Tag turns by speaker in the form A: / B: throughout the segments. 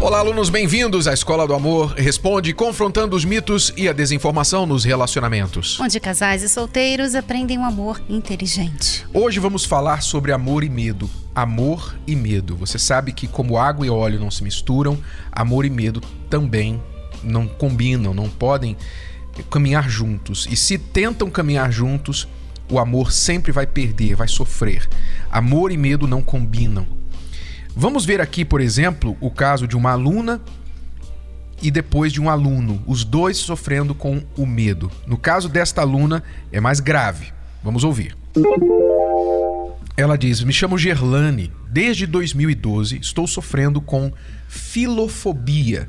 A: Olá, alunos, bem-vindos à Escola do Amor Responde, confrontando os mitos e a desinformação nos relacionamentos.
B: Onde casais e solteiros aprendem um amor inteligente.
A: Hoje vamos falar sobre amor e medo. Amor e medo. Você sabe que, como água e óleo não se misturam, amor e medo também não combinam, não podem caminhar juntos. E se tentam caminhar juntos, o amor sempre vai perder, vai sofrer. Amor e medo não combinam. Vamos ver aqui, por exemplo, o caso de uma aluna e depois de um aluno, os dois sofrendo com o medo. No caso desta aluna, é mais grave. Vamos ouvir. Ela diz: Me chamo Gerlane. Desde 2012 estou sofrendo com filofobia.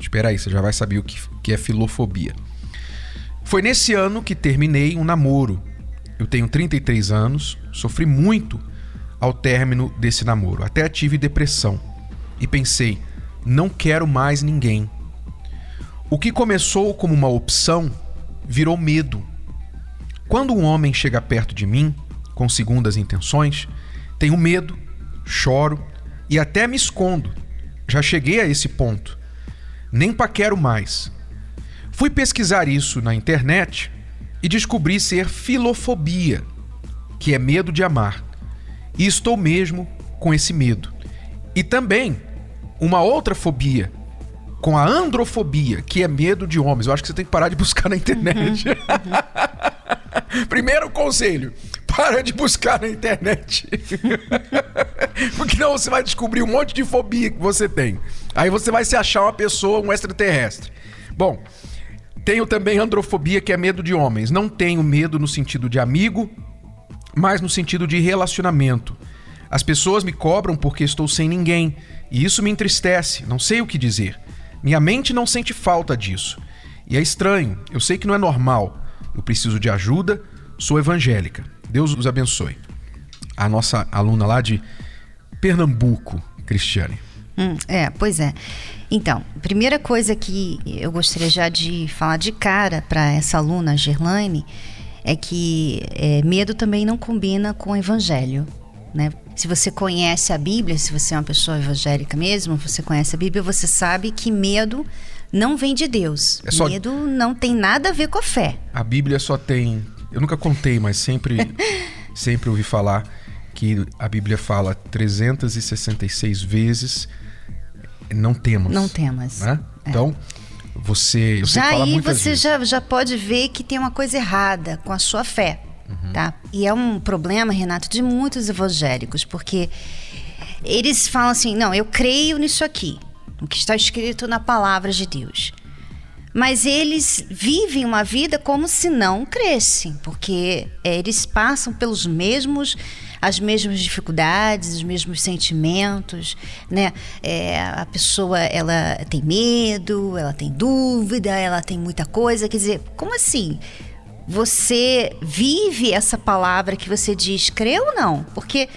A: Espera aí, você já vai saber o que, que é filofobia. Foi nesse ano que terminei um namoro. Eu tenho 33 anos, sofri muito ao término desse namoro. Até tive depressão e pensei: não quero mais ninguém. O que começou como uma opção virou medo. Quando um homem chega perto de mim, com segundas intenções, tenho medo, choro e até me escondo. Já cheguei a esse ponto. Nem paquero mais. Fui pesquisar isso na internet e descobri ser filofobia, que é medo de amar. E estou mesmo com esse medo. E também uma outra fobia, com a androfobia, que é medo de homens. Eu acho que você tem que parar de buscar na internet. Uhum, uhum. Primeiro conselho: para de buscar na internet. Porque não você vai descobrir um monte de fobia que você tem. Aí você vai se achar uma pessoa, um extraterrestre. Bom, tenho também androfobia, que é medo de homens. Não tenho medo no sentido de amigo, mas no sentido de relacionamento. As pessoas me cobram porque estou sem ninguém, e isso me entristece, não sei o que dizer. Minha mente não sente falta disso. E é estranho, eu sei que não é normal. Eu preciso de ajuda, sou evangélica. Deus os abençoe. A nossa aluna lá de Pernambuco, Cristiane.
B: Hum, é, pois é. Então, primeira coisa que eu gostaria já de falar de cara para essa aluna, Gerlaine, é que é, medo também não combina com o evangelho. Né? Se você conhece a Bíblia, se você é uma pessoa evangélica mesmo, você conhece a Bíblia, você sabe que medo não vem de Deus. É só... Medo não tem nada a ver com a fé.
A: A Bíblia só tem. Eu nunca contei, mas sempre, sempre ouvi falar que a Bíblia fala 366 vezes não temos.
B: Não temas.
A: Né? É. Então, você. Eu
B: já aí você já, já pode ver que tem uma coisa errada com a sua fé. Uhum. Tá? E é um problema, Renato, de muitos evangélicos, porque eles falam assim: não, eu creio nisso aqui, o que está escrito na palavra de Deus. Mas eles vivem uma vida como se não crescem, porque é, eles passam pelos mesmos as mesmas dificuldades, os mesmos sentimentos, né? É, a pessoa ela tem medo, ela tem dúvida, ela tem muita coisa. Quer dizer, como assim? Você vive essa palavra que você diz, crê ou não? Porque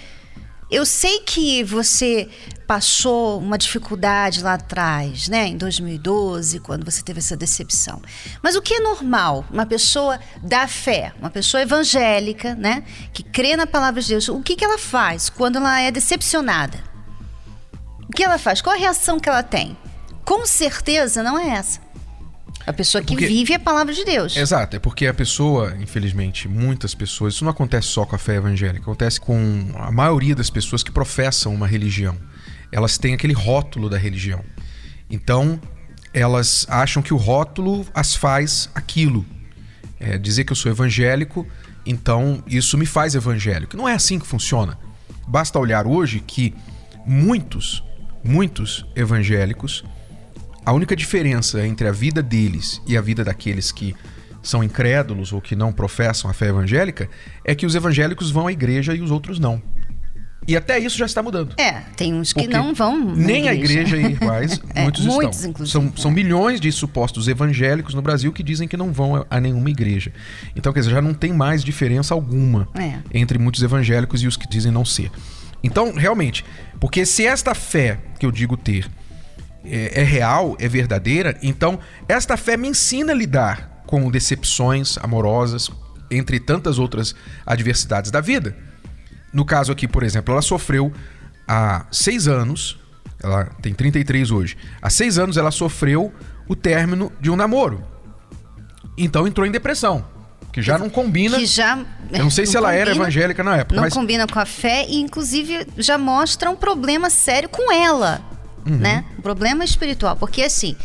B: eu sei que você passou uma dificuldade lá atrás, né, em 2012, quando você teve essa decepção. Mas o que é normal? Uma pessoa da fé, uma pessoa evangélica, né, que crê na palavra de Deus, o que, que ela faz quando ela é decepcionada? O que ela faz? Qual a reação que ela tem? Com certeza não é essa. A pessoa que porque, vive a palavra de Deus.
A: Exato, é porque a pessoa, infelizmente, muitas pessoas, isso não acontece só com a fé evangélica, acontece com a maioria das pessoas que professam uma religião. Elas têm aquele rótulo da religião. Então, elas acham que o rótulo as faz aquilo. É, dizer que eu sou evangélico, então isso me faz evangélico. Não é assim que funciona. Basta olhar hoje que muitos, muitos evangélicos a única diferença entre a vida deles e a vida daqueles que são incrédulos ou que não professam a fé evangélica é que os evangélicos vão à igreja e os outros não. E até isso já está mudando.
B: É, tem uns que Porque não vão.
A: Nem igreja. a igreja e iguais, é, muitos, muitos estão. Inclusive, são, é. são milhões de supostos evangélicos no Brasil que dizem que não vão a, a nenhuma igreja. Então, quer dizer, já não tem mais diferença alguma é. entre muitos evangélicos e os que dizem não ser. Então, realmente, porque se esta fé que eu digo ter é, é real, é verdadeira, então esta fé me ensina a lidar com decepções amorosas, entre tantas outras adversidades da vida. No caso aqui, por exemplo, ela sofreu há seis anos, ela tem 33 hoje, há seis anos ela sofreu o término de um namoro. Então entrou em depressão. Que já não combina.
B: Que já.
A: Eu não sei
B: não
A: se ela
B: combina,
A: era evangélica na época.
B: Não
A: mas...
B: combina com a fé e, inclusive, já mostra um problema sério com ela.
A: Uhum.
B: Né? Um problema espiritual. Porque, assim,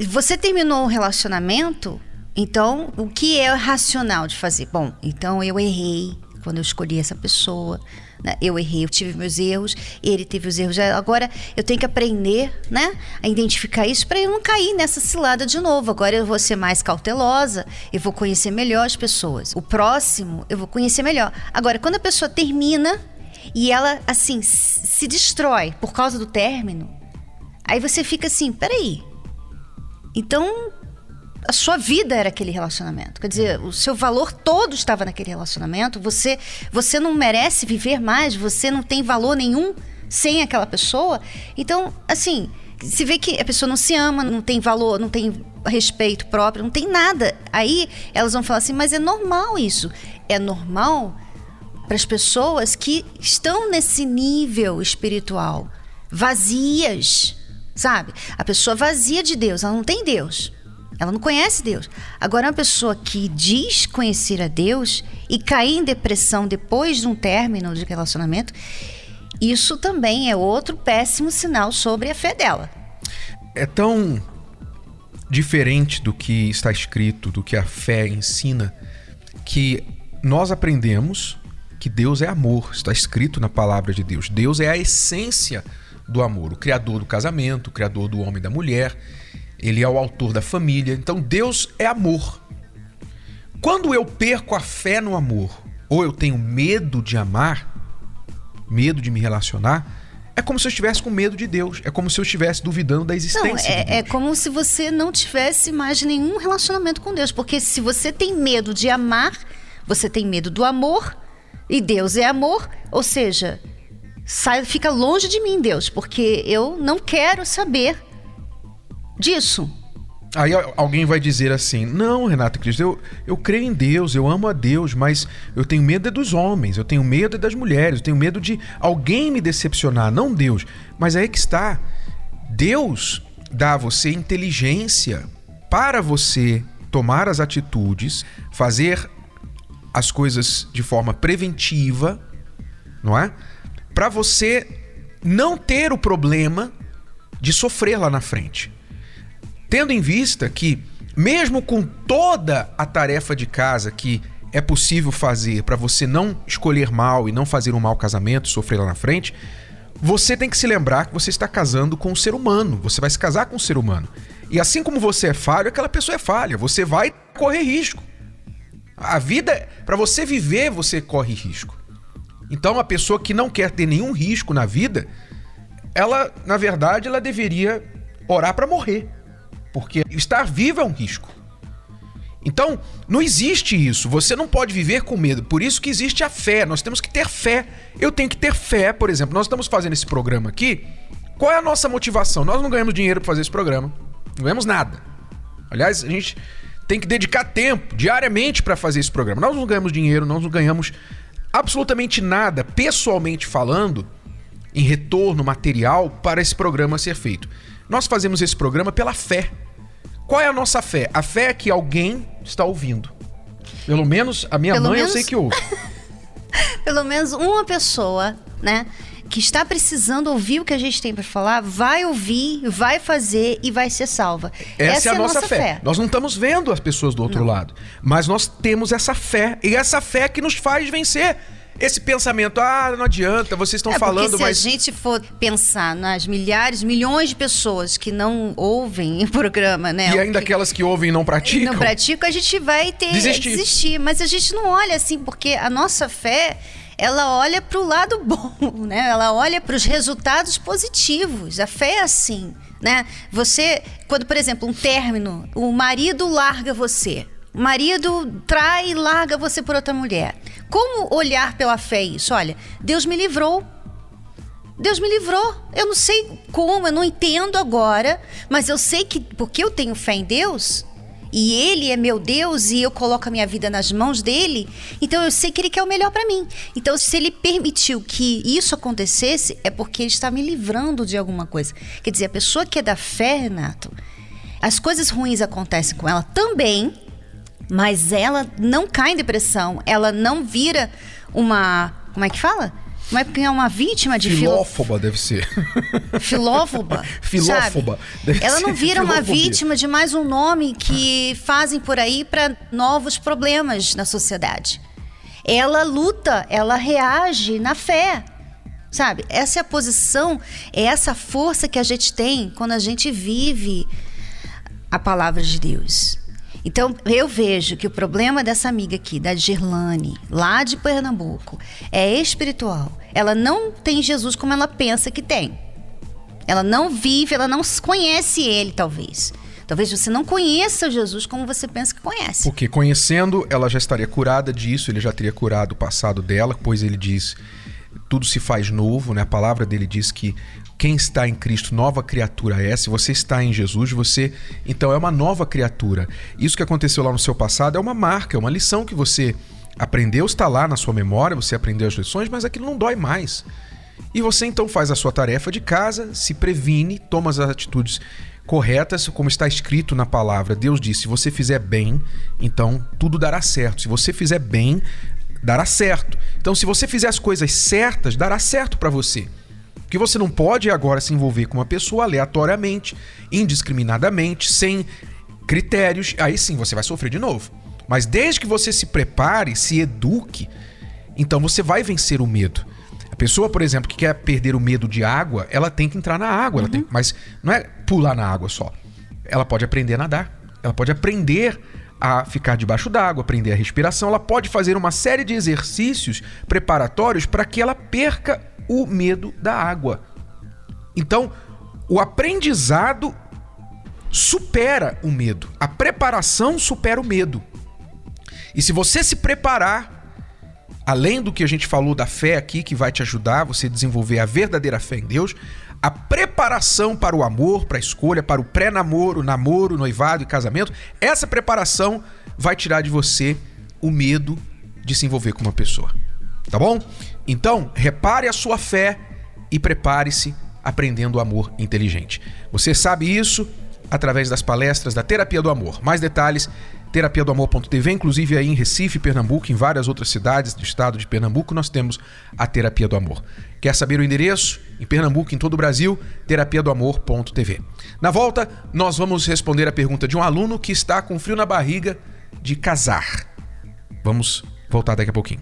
B: você terminou um relacionamento, então o que é racional de fazer? Bom, então eu errei quando eu escolhi essa pessoa. Né? Eu errei, eu tive meus erros, ele teve os erros. Agora eu tenho que aprender né, a identificar isso para eu não cair nessa cilada de novo. Agora eu vou ser mais cautelosa, eu vou conhecer melhor as pessoas. O próximo eu vou conhecer melhor. Agora, quando a pessoa termina e ela, assim, se destrói por causa do término, aí você fica assim: peraí. Então, a sua vida era aquele relacionamento. Quer dizer, o seu valor todo estava naquele relacionamento. Você, você não merece viver mais, você não tem valor nenhum sem aquela pessoa. Então, assim, se vê que a pessoa não se ama, não tem valor, não tem respeito próprio, não tem nada. Aí elas vão falar assim: mas é normal isso. É normal para as pessoas que estão nesse nível espiritual, vazias, sabe? A pessoa vazia de Deus, ela não tem Deus. Ela não conhece Deus. Agora, uma pessoa que diz conhecer a Deus e cair em depressão depois de um término de relacionamento, isso também é outro péssimo sinal sobre a fé dela.
A: É tão diferente do que está escrito, do que a fé ensina, que nós aprendemos que Deus é amor, está escrito na palavra de Deus. Deus é a essência do amor, o criador do casamento, o criador do homem e da mulher. Ele é o autor da família. Então Deus é amor. Quando eu perco a fé no amor, ou eu tenho medo de amar, medo de me relacionar, é como se eu estivesse com medo de Deus. É como se eu estivesse duvidando da existência
B: não, é,
A: de Deus.
B: É como se você não tivesse mais nenhum relacionamento com Deus. Porque se você tem medo de amar, você tem medo do amor, e Deus é amor, ou seja, sai, fica longe de mim, Deus, porque eu não quero saber disso.
A: Aí alguém vai dizer assim: Não, Renata Cristo, eu, eu creio em Deus, eu amo a Deus, mas eu tenho medo é dos homens, eu tenho medo é das mulheres, eu tenho medo de alguém me decepcionar, não Deus. Mas aí que está: Deus dá a você inteligência para você tomar as atitudes, fazer as coisas de forma preventiva, não é? Para você não ter o problema de sofrer lá na frente. Tendo em vista que, mesmo com toda a tarefa de casa que é possível fazer para você não escolher mal e não fazer um mau casamento, sofrer lá na frente, você tem que se lembrar que você está casando com um ser humano. Você vai se casar com um ser humano. E assim como você é falho, aquela pessoa é falha. Você vai correr risco. A vida, para você viver, você corre risco. Então, a pessoa que não quer ter nenhum risco na vida, ela, na verdade, ela deveria orar para morrer. Porque estar vivo é um risco. Então, não existe isso. Você não pode viver com medo. Por isso que existe a fé. Nós temos que ter fé. Eu tenho que ter fé, por exemplo. Nós estamos fazendo esse programa aqui. Qual é a nossa motivação? Nós não ganhamos dinheiro para fazer esse programa. Não ganhamos nada. Aliás, a gente tem que dedicar tempo diariamente para fazer esse programa. Nós não ganhamos dinheiro, nós não ganhamos absolutamente nada, pessoalmente falando, em retorno material para esse programa ser feito. Nós fazemos esse programa pela fé. Qual é a nossa fé? A fé é que alguém está ouvindo. Pelo menos a minha
B: Pelo
A: mãe
B: menos-
A: eu sei que ouve.
B: Pelo menos uma pessoa, né? Que está precisando ouvir o que a gente tem para falar, vai ouvir, vai fazer e vai ser salva.
A: Essa, é a nossa fé. Nós não estamos vendo as pessoas do outro lado, mas nós temos essa fé e essa fé que nos faz vencer esse pensamento. Ah, não adianta, vocês estão
B: É
A: falando,
B: se
A: mas
B: a gente for pensar nas milhares, milhões de pessoas que não ouvem o programa, né?
A: e ainda
B: que
A: aquelas que ouvem e não praticam.
B: não praticam, a gente vai ter
A: Desistir.
B: desistir. Mas a gente não olha assim, porque a nossa fé, ela olha para o lado bom, né? Ela olha para os resultados positivos. A fé é assim, né? Você, quando, por exemplo, um término, o marido larga você. O marido trai e larga você por outra mulher. Como olhar pela fé isso? Olha, Deus me livrou. Deus me livrou. Eu não sei como, eu não entendo agora, mas eu sei que porque eu tenho fé em Deus, e ele é meu Deus e eu coloco a minha vida nas mãos dele, então eu sei que ele quer o melhor para mim. Então, se ele permitiu que isso acontecesse, é porque ele está me livrando de alguma coisa. Quer dizer, a pessoa que é da fé, Renato, as coisas ruins acontecem com ela também, mas ela não cai em depressão, ela não vira uma. Como é que fala? Mas porque é uma vítima de
A: filófoba filo... deve ser.
B: Filófoba.
A: Filófoba.
B: Ela não vira uma vítima de mais um nome que fazem por aí para novos problemas na sociedade. Ela luta, ela reage na fé. Sabe? Essa é a posição, é essa força que a gente tem quando a gente vive a palavra de Deus. Então, eu vejo que o problema dessa amiga aqui, da Girlane, lá de Pernambuco, é espiritual. Ela não tem Jesus como ela pensa que tem. Ela não vive, ela não conhece ele, talvez. Talvez você não conheça Jesus como você pensa que conhece.
A: Porque conhecendo, ela já estaria curada disso, ele já teria curado o passado dela, pois ele diz: tudo se faz novo, né? A palavra dele diz que quem está em Cristo, nova criatura é. Se você está em Jesus, você então é uma nova criatura. Isso que aconteceu lá no seu passado é uma marca, é uma lição que você aprendeu, está lá na sua memória, você aprendeu as lições, mas aquilo não dói mais. E você então faz a sua tarefa de casa, se previne, toma as atitudes corretas, como está escrito na palavra. Deus disse: se você fizer bem, então tudo dará certo. Se você fizer bem, dará certo. Então, se você fizer as coisas certas, dará certo para você. Porque você não pode agora se envolver com uma pessoa aleatoriamente, indiscriminadamente, sem critérios. Aí sim você vai sofrer de novo. Mas desde que você se prepare, se eduque, então você vai vencer o medo. A pessoa, por exemplo, que quer perder o medo de água, ela tem que entrar na água. Uhum. Tem, mas não é pular na água só. Ela pode aprender a nadar. Ela pode aprender a ficar debaixo d'água, aprender a respiração. Ela pode fazer uma série de exercícios preparatórios para que ela perca o medo da água. Então, o aprendizado supera o medo. A preparação supera o medo. E se você se preparar, além do que a gente falou da fé aqui, que vai te ajudar você desenvolver a verdadeira fé em Deus, a preparação para o amor, para a escolha, para o pré-namoro, namoro, noivado e casamento, essa preparação vai tirar de você o medo de se envolver com uma pessoa. Tá bom? Então, repare a sua fé e prepare-se aprendendo o amor inteligente. Você sabe isso através das palestras da Terapia do Amor. Mais detalhes, terapia do amor.tv, inclusive aí em Recife, Pernambuco, em várias outras cidades do estado de Pernambuco, nós temos a Terapia do Amor. Quer saber o endereço? Em Pernambuco, em todo o Brasil, terapia do amor.tv. Na volta, nós vamos responder a pergunta de um aluno que está com frio na barriga de casar. Vamos voltar daqui a pouquinho.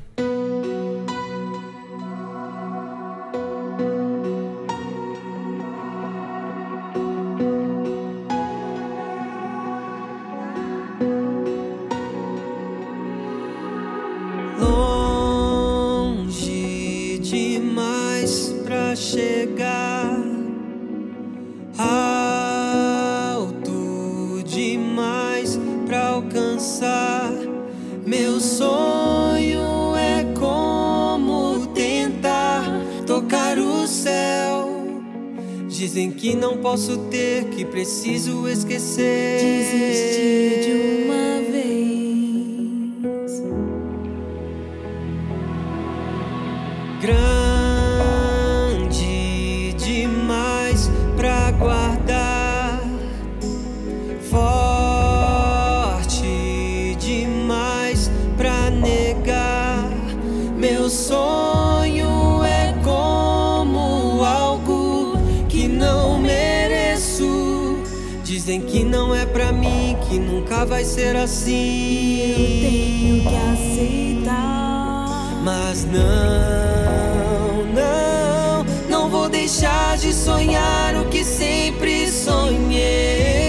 C: Que nunca vai ser assim.
D: Eu tenho que aceitar.
C: Mas não, não, não vou deixar de sonhar o que sempre sonhei.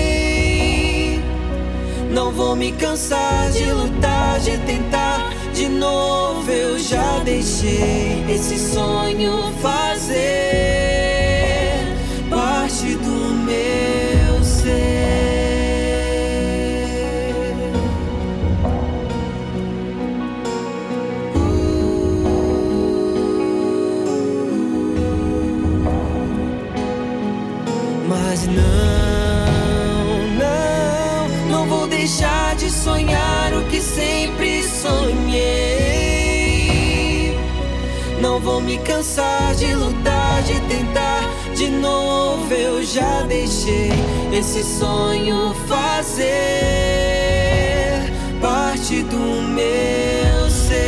C: Não vou me cansar de lutar, de tentar de novo. Eu já deixei esse sonho fazer esse sonho fazer parte do meu ser.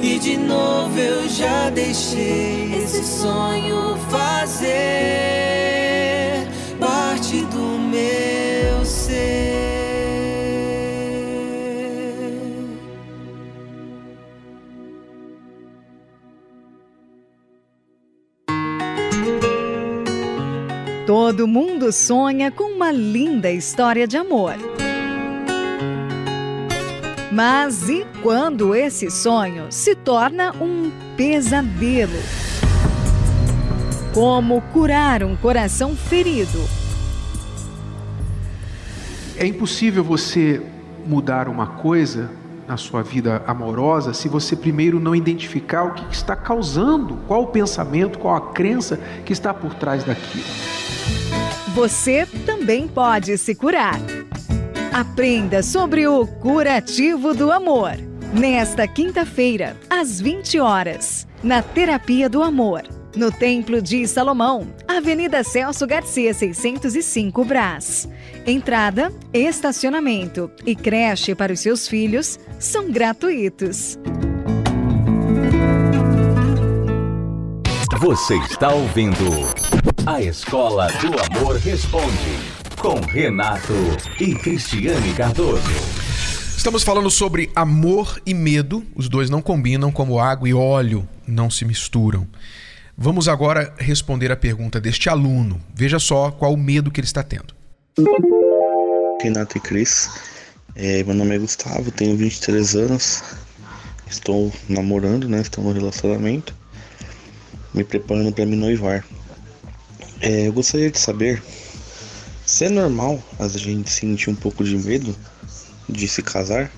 C: E de novo eu já deixei esse sonho
E: Todo mundo sonha com uma linda história de amor. Mas e quando esse sonho se torna um pesadelo? Como curar um coração ferido?
A: É impossível você mudar uma coisa na sua vida amorosa se você primeiro não identificar o que está causando, qual o pensamento, qual a crença que está por trás daquilo.
E: Você também pode se curar. Aprenda sobre o curativo do amor. Nesta quinta-feira, às 20 horas, na Terapia do Amor, no Templo de Salomão, Avenida Celso Garcia, 605 Brás. Entrada, estacionamento e creche para os seus filhos são gratuitos.
F: Você está ouvindo A Escola do Amor Responde, com Renato e Cristiane Cardoso.
A: Estamos falando sobre amor e medo. Os dois não combinam como água e óleo não se misturam. Vamos agora responder a pergunta deste aluno. Veja só qual o medo que ele está tendo.
G: Renato e Cris. É, meu nome é Gustavo, tenho 23 anos. Estou namorando, né? Estou no relacionamento. Me preparando para me noivar. É, eu gostaria de saber se é normal a gente sentir um pouco de medo de se casar.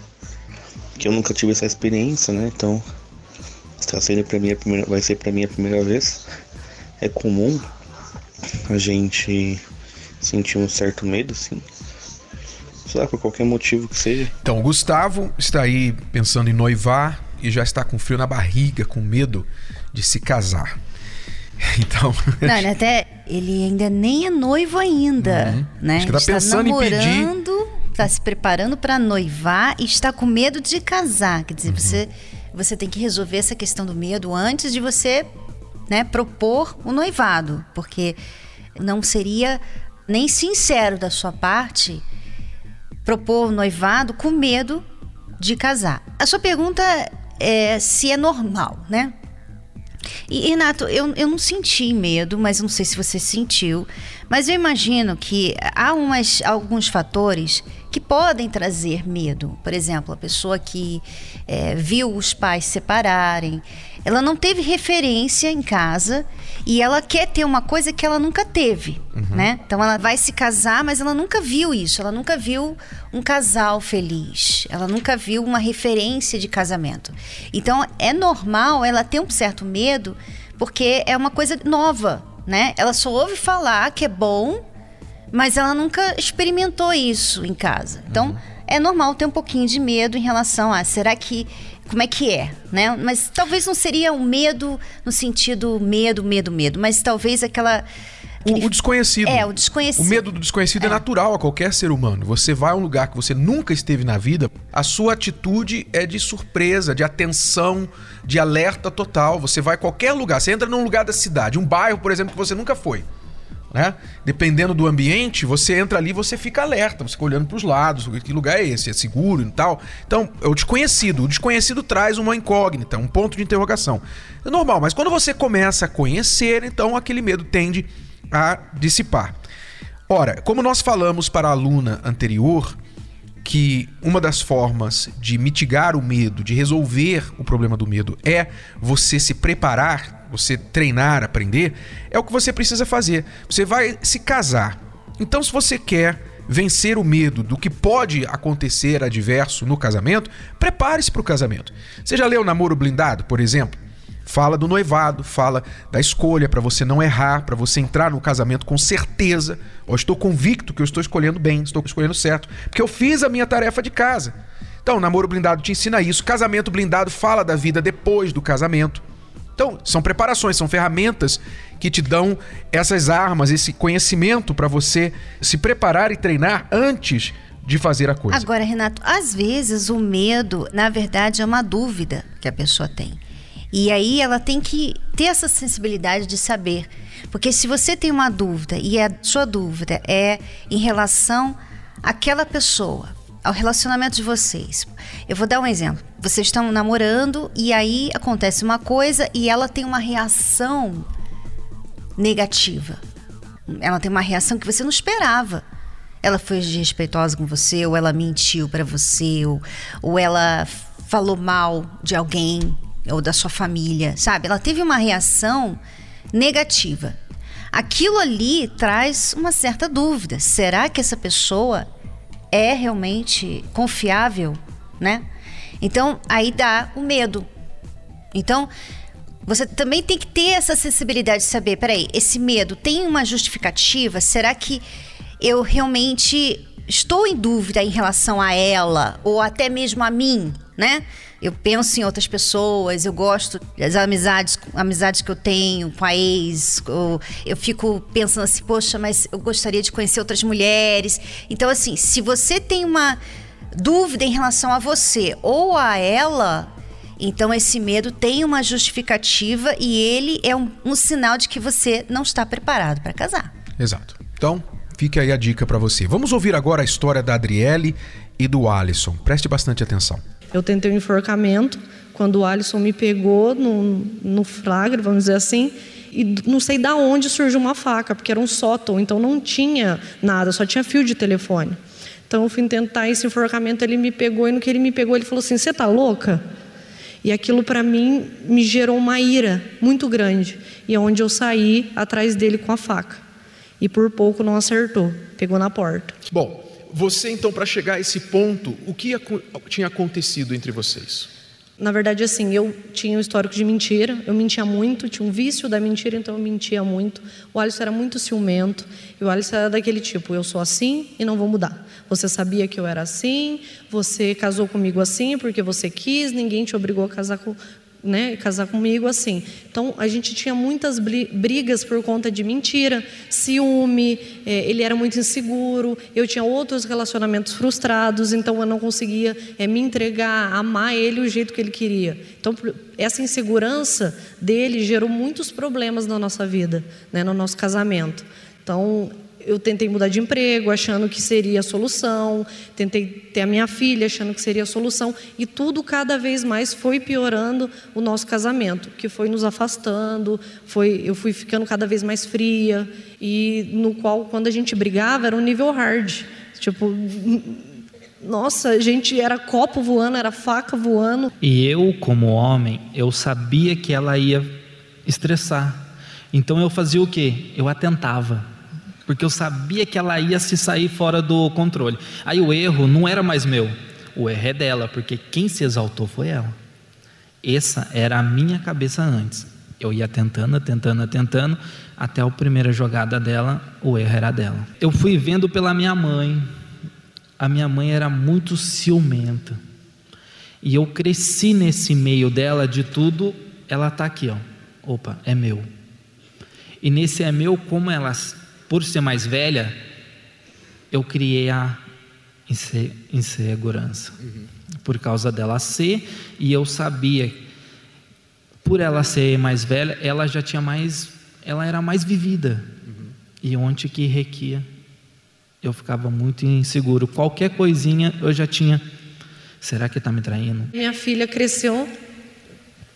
G: Que eu nunca tive essa experiência, né? Então está sendo para mim a primeira, vai ser para mim a primeira vez. É comum a gente sentir um certo medo, sim. Sei lá, por qualquer motivo que seja.
A: Então, o Gustavo está aí pensando em noivar e já está com frio na barriga, com medo de se casar. Então,
B: Não, ele até ele ainda nem é noivo ainda, né?
A: Acho que tá
B: está
A: pensando em pedir.
B: namorando, está se preparando para noivar e está com medo de casar. Quer dizer,
A: Uhum.
B: você você tem que resolver essa questão do medo antes de você, né, propor o noivado, porque não seria nem sincero da sua parte propor o noivado com medo de casar. A sua pergunta é se é normal, né? E, Renato, eu, eu não senti medo, mas não sei se você sentiu. Mas eu imagino que há umas, alguns fatores que podem trazer medo. Por exemplo, a pessoa que é, viu os pais se separarem, ela não teve referência em casa e ela quer ter uma coisa que ela nunca teve, né? Então ela vai se casar, mas ela nunca viu isso. Ela nunca viu um casal feliz. Ela nunca viu uma referência de casamento. Então é normal ela ter um certo medo porque é uma coisa nova, né? Ela só ouve falar que é bom, mas ela nunca experimentou isso em casa. Então, é normal ter um pouquinho de medo em relação a será que como é que é, né? Mas talvez não seria um medo no sentido medo, medo, medo, mas talvez aquela
A: o, o desconhecido.
B: É, o desconhecido.
A: O medo do desconhecido é. natural a qualquer ser humano. Você vai a um lugar que você nunca esteve na vida, a sua atitude é de surpresa, de atenção, de alerta total. Você vai a qualquer lugar, você entra num lugar da cidade, um bairro, por exemplo, que você nunca foi. Né? Dependendo do ambiente, você entra ali, você fica alerta, você fica olhando para os lados, que lugar é esse? É seguro e tal. Então, é o desconhecido. O desconhecido traz uma incógnita, um ponto de interrogação. É normal, mas quando você começa a conhecer, então aquele medo tende a dissipar. Ora, como nós falamos para a aluna anterior, que uma das formas de mitigar o medo, de resolver o problema do medo, é você se preparar, você treinar, aprender, é o que você precisa fazer. Você vai se casar. Então, se você quer vencer o medo do que pode acontecer adverso no casamento, prepare-se para o casamento. Você já leu Namoro Blindado, por exemplo? Fala do noivado, fala da escolha para você não errar, para você entrar no casamento com certeza. Estou convicto que eu estou escolhendo bem, estou escolhendo certo, porque eu fiz a minha tarefa de casa. Então, namoro blindado te ensina isso. Casamento blindado fala da vida depois do casamento. Então, são preparações, são ferramentas que te dão essas armas, esse conhecimento para você se preparar e treinar antes de fazer a coisa.
B: Agora, Renato, às vezes o medo, na verdade, é uma dúvida que a pessoa tem. E aí ela tem que ter essa sensibilidade de saber. Porque se você tem uma dúvida e a sua dúvida é em relação àquela pessoa, ao relacionamento de vocês. Eu vou dar um exemplo. Vocês estão namorando e aí acontece uma coisa e ela tem uma reação negativa. Ela tem uma reação que você não esperava. Ela foi desrespeitosa com você, ou ela mentiu para você, ou, ou ela falou mal de alguém, ou da sua família, sabe? Ela teve uma reação negativa. Aquilo ali traz uma certa dúvida. Será que essa pessoa é realmente confiável, né? Então, aí dá o medo. Então, você também tem que ter essa sensibilidade de saber, peraí, esse medo tem uma justificativa? Será que eu realmente estou em dúvida em relação a ela ou até mesmo a mim, né? Eu penso em outras pessoas, eu gosto das amizades, amizades que eu tenho com a ex, eu fico pensando assim, poxa, mas eu gostaria de conhecer outras mulheres. Então, assim, se você tem uma dúvida em relação a você ou a ela, então esse medo tem uma justificativa e ele é um, um sinal de que você não está preparado para casar.
A: Exato. Então, fica aí a dica para você. Vamos ouvir agora a história da Adriele e do Alisson. Preste bastante atenção.
H: Eu tentei um enforcamento quando o Alisson me pegou no, no flagre, vamos dizer assim, e não sei da onde surgiu uma faca, porque era um sótão, então não tinha nada, só tinha fio de telefone. Então eu fui tentar esse enforcamento, ele me pegou e no que ele me pegou, ele falou assim: "Você tá louca?" E aquilo para mim me gerou uma ira muito grande. E é onde eu saí atrás dele com a faca. E por pouco não acertou, pegou na porta.
A: Bom, você então para chegar a esse ponto, o que tinha acontecido entre vocês?
H: Na verdade, assim, eu tinha um histórico de mentira, eu mentia muito, tinha um vício da mentira, então eu mentia muito. O Alisson era muito ciumento, e o Alisson era daquele tipo: eu sou assim e não vou mudar. Você sabia que eu era assim, você casou comigo assim porque você quis, ninguém te obrigou a casar com, né, casar comigo assim. Então a gente tinha muitas brigas por conta de mentira, ciúme, é, ele era muito inseguro, eu tinha outros relacionamentos frustrados, então eu não conseguia é, me entregar, amar ele o jeito que ele queria. Então essa insegurança dele gerou muitos problemas na nossa vida, né, no nosso casamento. Então eu tentei mudar de emprego, achando que seria a solução, tentei ter a minha filha, achando que seria a solução, e tudo cada vez mais foi piorando o nosso casamento, que foi nos afastando, foi, eu fui ficando cada vez mais fria, e no qual, quando a gente brigava, era um nível hard. Tipo, nossa, a gente era copo voando, era faca voando.
I: E eu, como homem, eu sabia que ela ia estressar. Então eu fazia o quê? Eu atentava porque eu sabia que ela ia se sair fora do controle. Aí o erro não era mais meu, o erro é dela, porque quem se exaltou foi ela. Essa era a minha cabeça antes. Eu ia tentando, tentando, tentando, até a primeira jogada dela, o erro era dela. Eu fui vendo pela minha mãe. A minha mãe era muito ciumenta. E eu cresci nesse meio dela de tudo, ela está aqui, ó. Opa, é meu. E nesse é meu, como ela por ser mais velha, eu criei a insegurança. Uhum. Por causa dela ser, e eu sabia, por ela ser mais velha, ela já tinha mais, ela era mais vivida. Uhum. E onde que requia, eu ficava muito inseguro. Qualquer coisinha eu já tinha, será que está me traindo?
H: Minha filha cresceu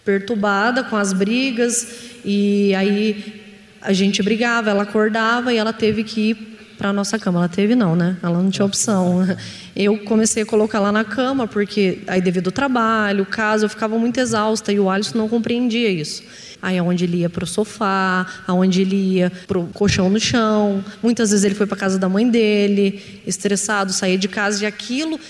H: perturbada com as brigas, e aí a gente brigava, ela acordava e ela teve que ir para a nossa cama. Ela teve não, né? Ela não tinha opção. Eu comecei a colocar lá na cama porque aí devido ao trabalho, caso, eu ficava muito exausta e o Alisson não compreendia isso. Aí aonde ele ia para o sofá, aonde ele ia para o colchão no chão. Muitas vezes ele foi para casa da mãe dele, estressado, saía de casa e aquilo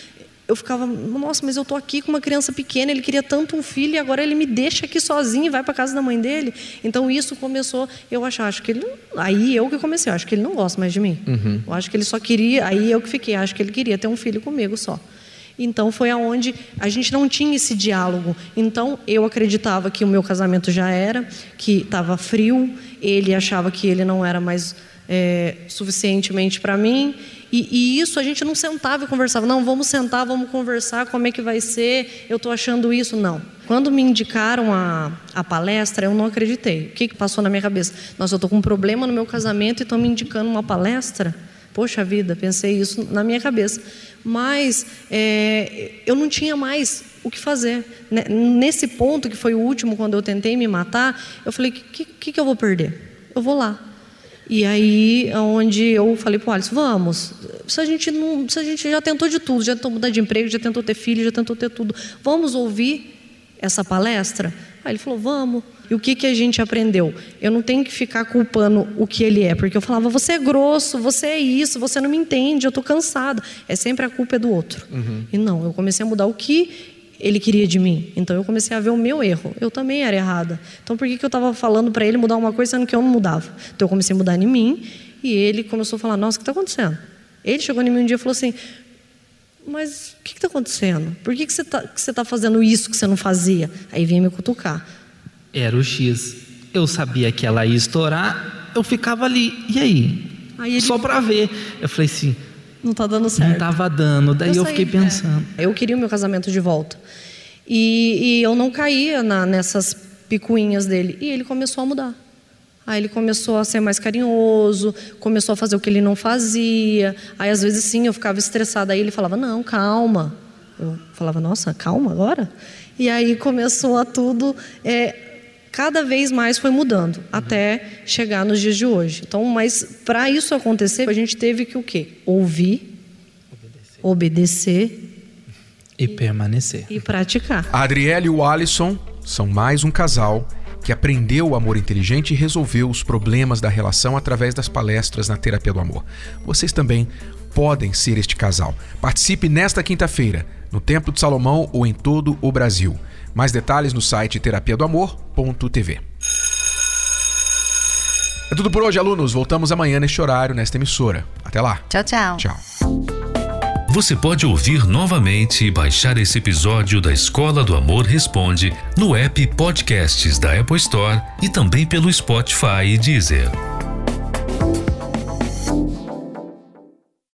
H: eu ficava, nossa, mas eu tô aqui com uma criança pequena, ele queria tanto um filho e agora ele me deixa aqui sozinho e vai para casa da mãe dele. Então isso começou, eu acho, acho que ele, aí eu que comecei, acho que ele não gosta mais de mim.
A: Uhum.
H: Eu acho que ele só queria, aí eu que fiquei, acho que ele queria ter um filho comigo só. Então foi aonde a gente não tinha esse diálogo. Então eu acreditava que o meu casamento já era, que estava frio. Ele achava que ele não era mais é, suficientemente para mim. E, e, isso a gente não sentava e conversava. Não, vamos sentar, vamos conversar, como é que vai ser, eu estou achando isso. Não. Quando me indicaram a, a palestra, eu não acreditei. O que, que passou na minha cabeça? Nossa, eu estou com um problema no meu casamento e estão me indicando uma palestra? Poxa vida, pensei isso na minha cabeça. Mas é, eu não tinha mais o que fazer. Né, nesse ponto, que foi o último, quando eu tentei me matar, eu falei: o que, que, que eu vou perder? Eu vou lá. E aí, onde eu falei para o Alisson, vamos. Se a, gente não, se a gente já tentou de tudo, já tentou mudar de emprego, já tentou ter filho, já tentou ter tudo, vamos ouvir essa palestra? Aí ele falou, vamos. E o que, que a gente aprendeu? Eu não tenho que ficar culpando o que ele é, porque eu falava, você é grosso, você é isso, você não me entende, eu estou cansada. É sempre a culpa é do outro.
A: Uhum.
H: E não, eu comecei a mudar o que ele queria de mim. Então eu comecei a ver o meu erro. Eu também era errada. Então por que, que eu estava falando para ele mudar uma coisa sendo que eu não mudava? Então eu comecei a mudar em mim e ele começou a falar: Nossa, o que está acontecendo? Ele chegou em mim um dia e falou assim: Mas o que está acontecendo? Por que, que você está tá fazendo isso que você não fazia? Aí vinha me cutucar.
I: Era o X. Eu sabia que ela ia estourar, eu ficava ali. E aí?
H: aí ele...
I: Só para ver. Eu falei assim:
H: não está dando certo.
I: Não estava dando. Daí eu, eu fiquei pensando.
H: É. Eu queria o meu casamento de volta. E, e eu não caía na, nessas picuinhas dele. E ele começou a mudar. Aí ele começou a ser mais carinhoso, começou a fazer o que ele não fazia. Aí às vezes sim, eu ficava estressada. Aí ele falava: Não, calma. Eu falava: Nossa, calma agora? E aí começou a tudo. É, cada vez mais foi mudando, uhum. até chegar nos dias de hoje. Então, mas para isso acontecer, a gente teve que o quê? Ouvir, obedecer, obedecer
I: e, e permanecer.
H: E praticar.
A: A Adriele e o Alisson são mais um casal que aprendeu o amor inteligente e resolveu os problemas da relação através das palestras na Terapia do Amor. Vocês também podem ser este casal. Participe nesta quinta-feira, no Templo de Salomão ou em todo o Brasil. Mais detalhes no site terapia do amor.tv. É tudo por hoje, alunos. Voltamos amanhã neste horário, nesta emissora. Até lá.
B: Tchau, tchau.
A: Tchau.
F: Você pode ouvir novamente e baixar esse episódio da Escola do Amor Responde no app Podcasts da Apple Store e também pelo Spotify e Deezer.